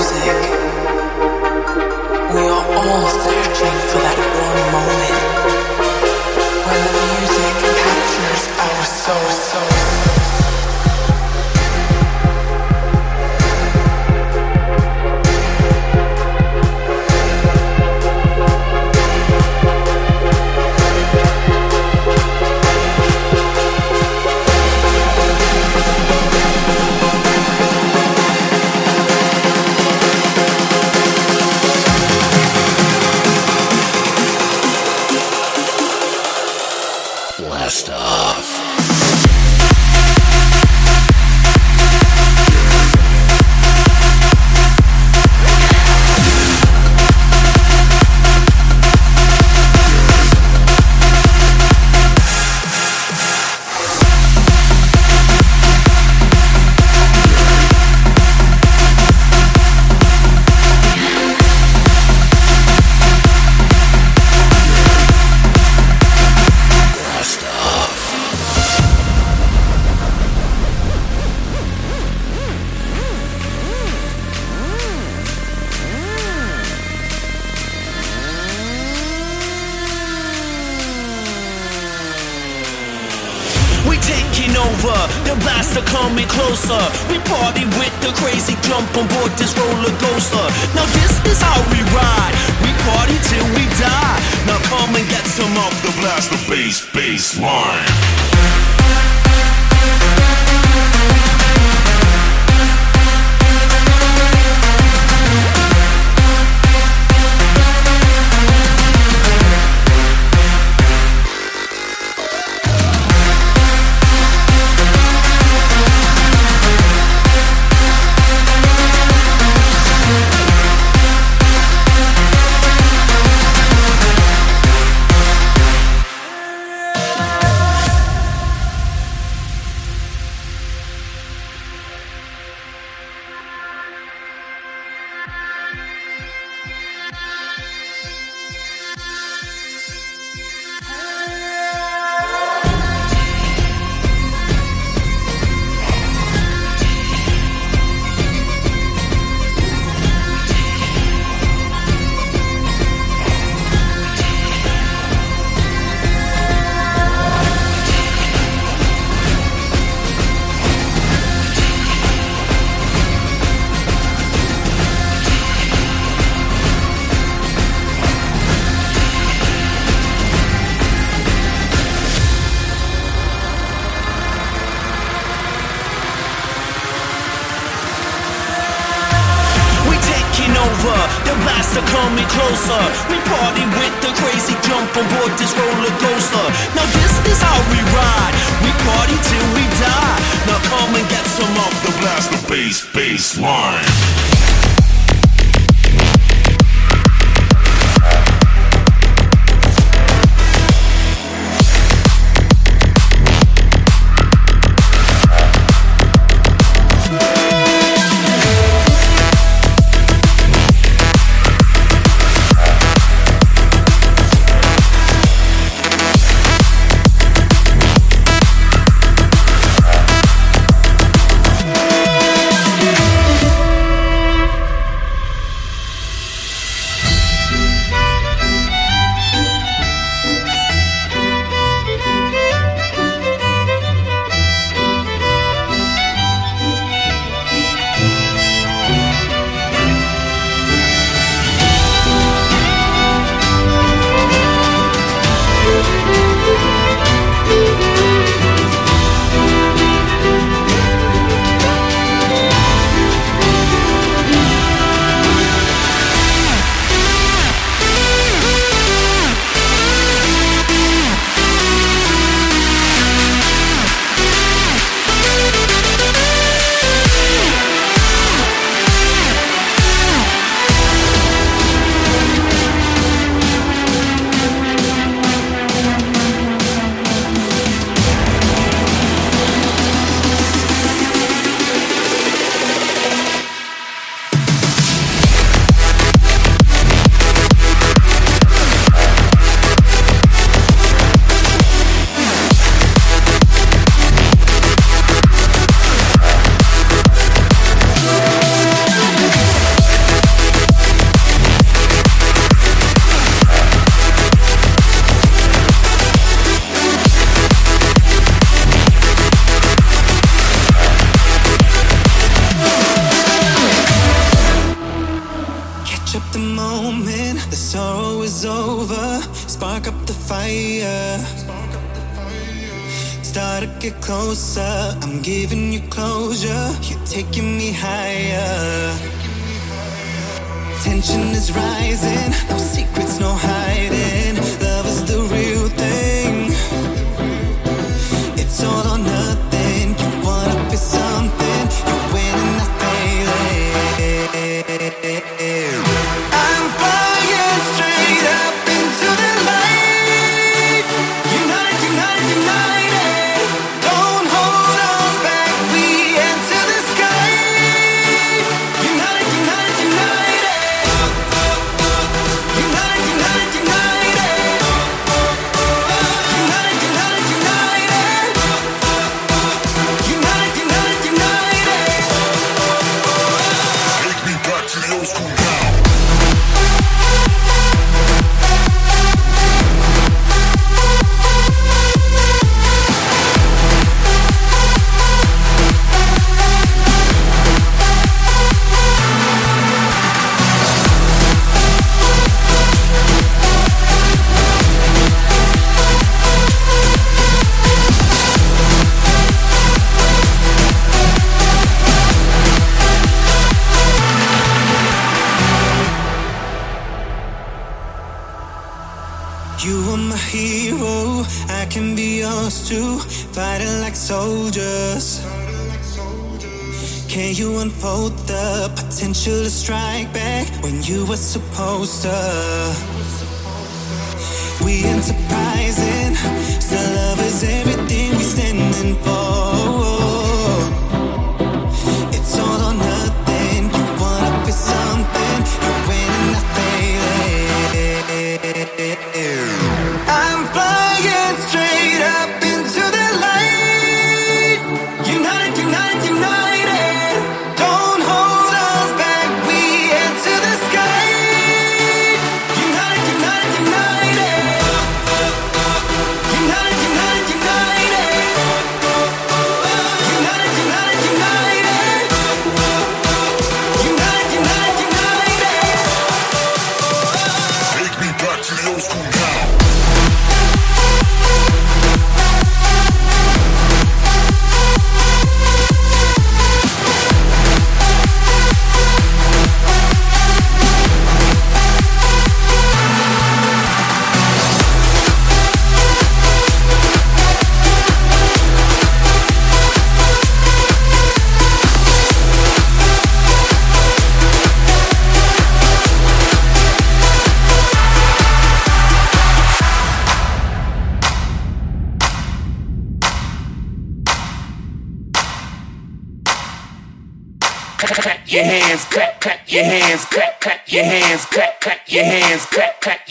music. over. The blaster coming closer. We party with the crazy jump on board this roller coaster. Now this is how we ride. We party till we die. Now come and get some of the blaster bass bass line. Closer. We party with the crazy jump on board this roller coaster. Now this is how we ride. We party till we die. Now come and get some of the blast, the bass, bass line. Spark up the fire. Start to get closer. I'm giving you closure. You're taking me higher. Tension is rising. No secrets, no hiding. Love is the real thing. It's all or nothing. You wanna be something. Potential to strike back when you were supposed to. We enterprising, still love is everything we standing for.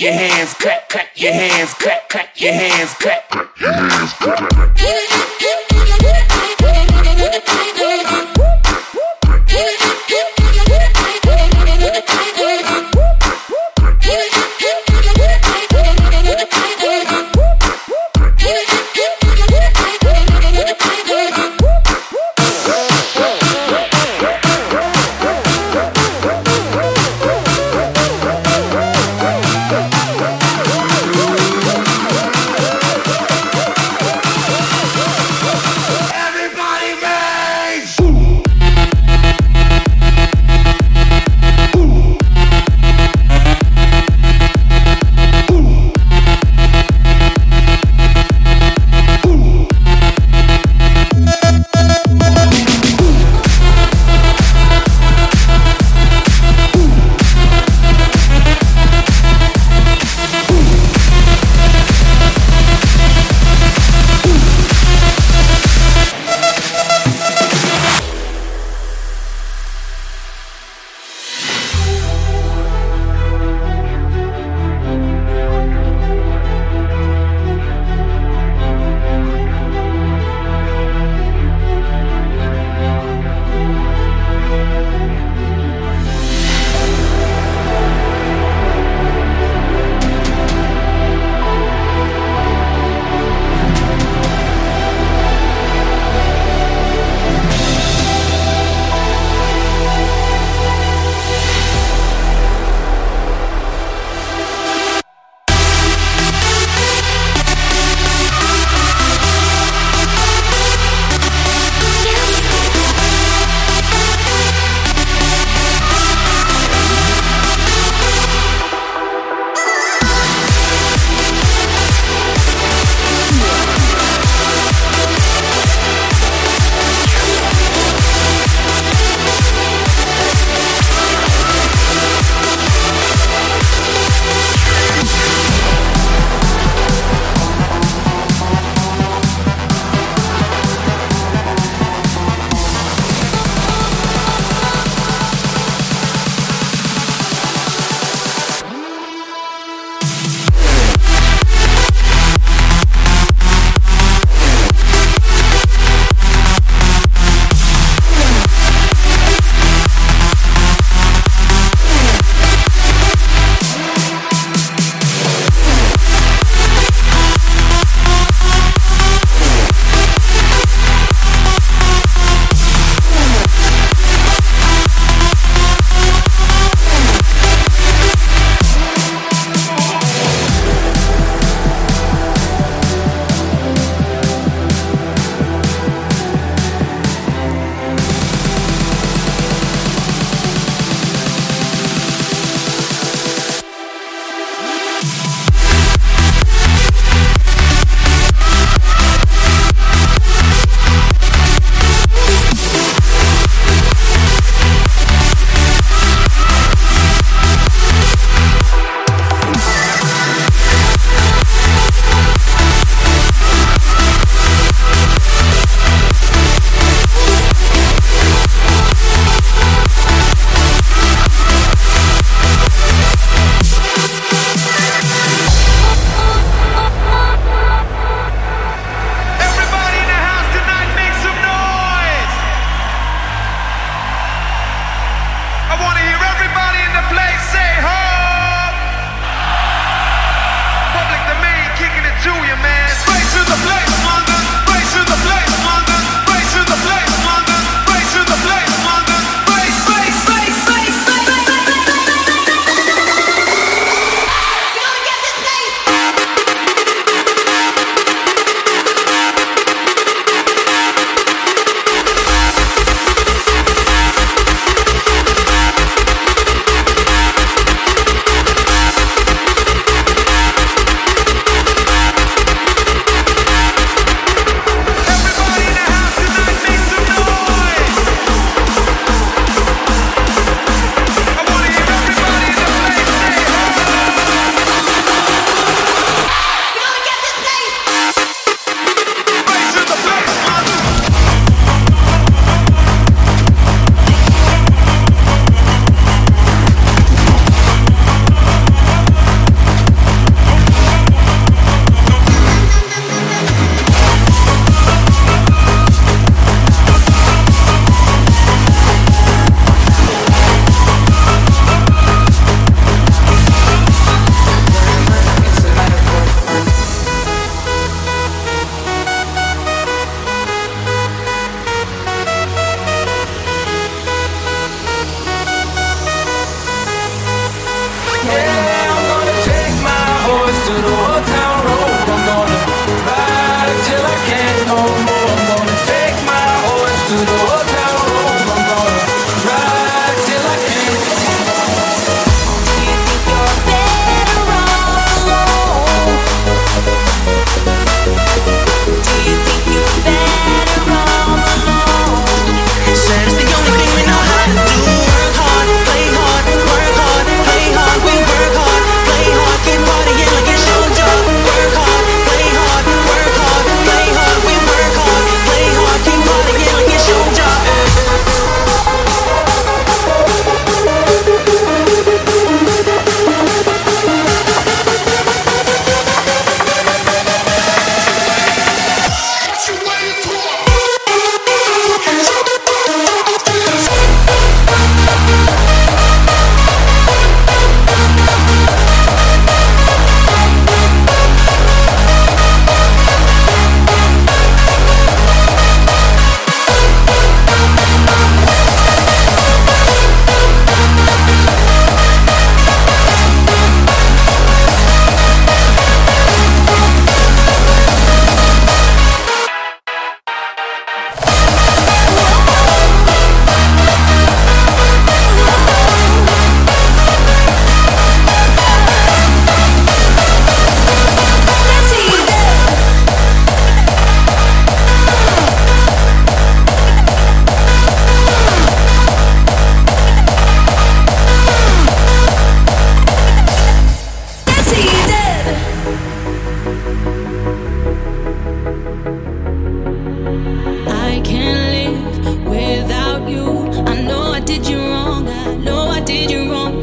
Your hands, clap,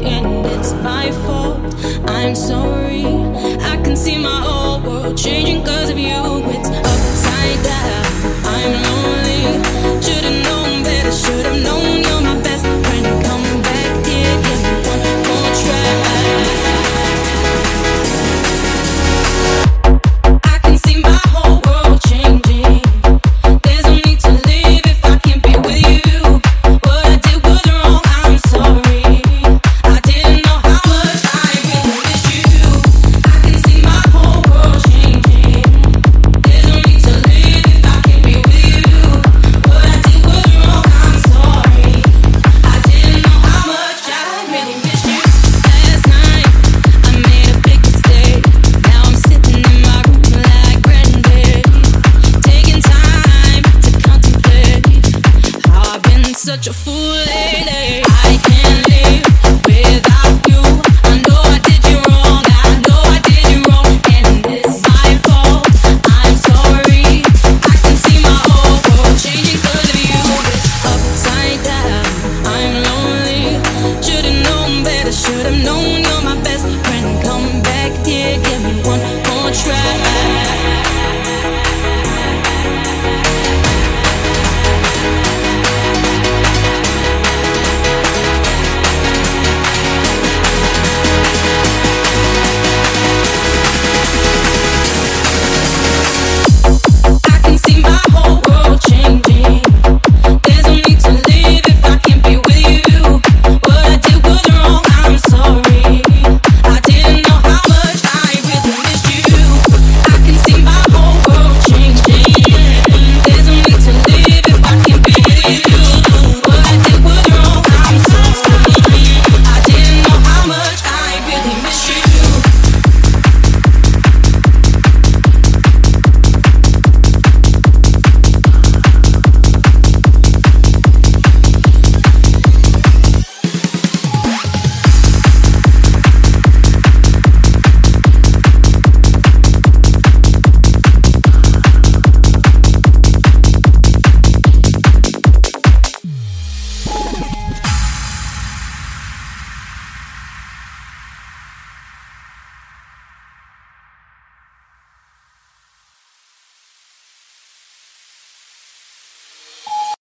and it's my fault. I'm sorry. I can see my whole world changing cause of you.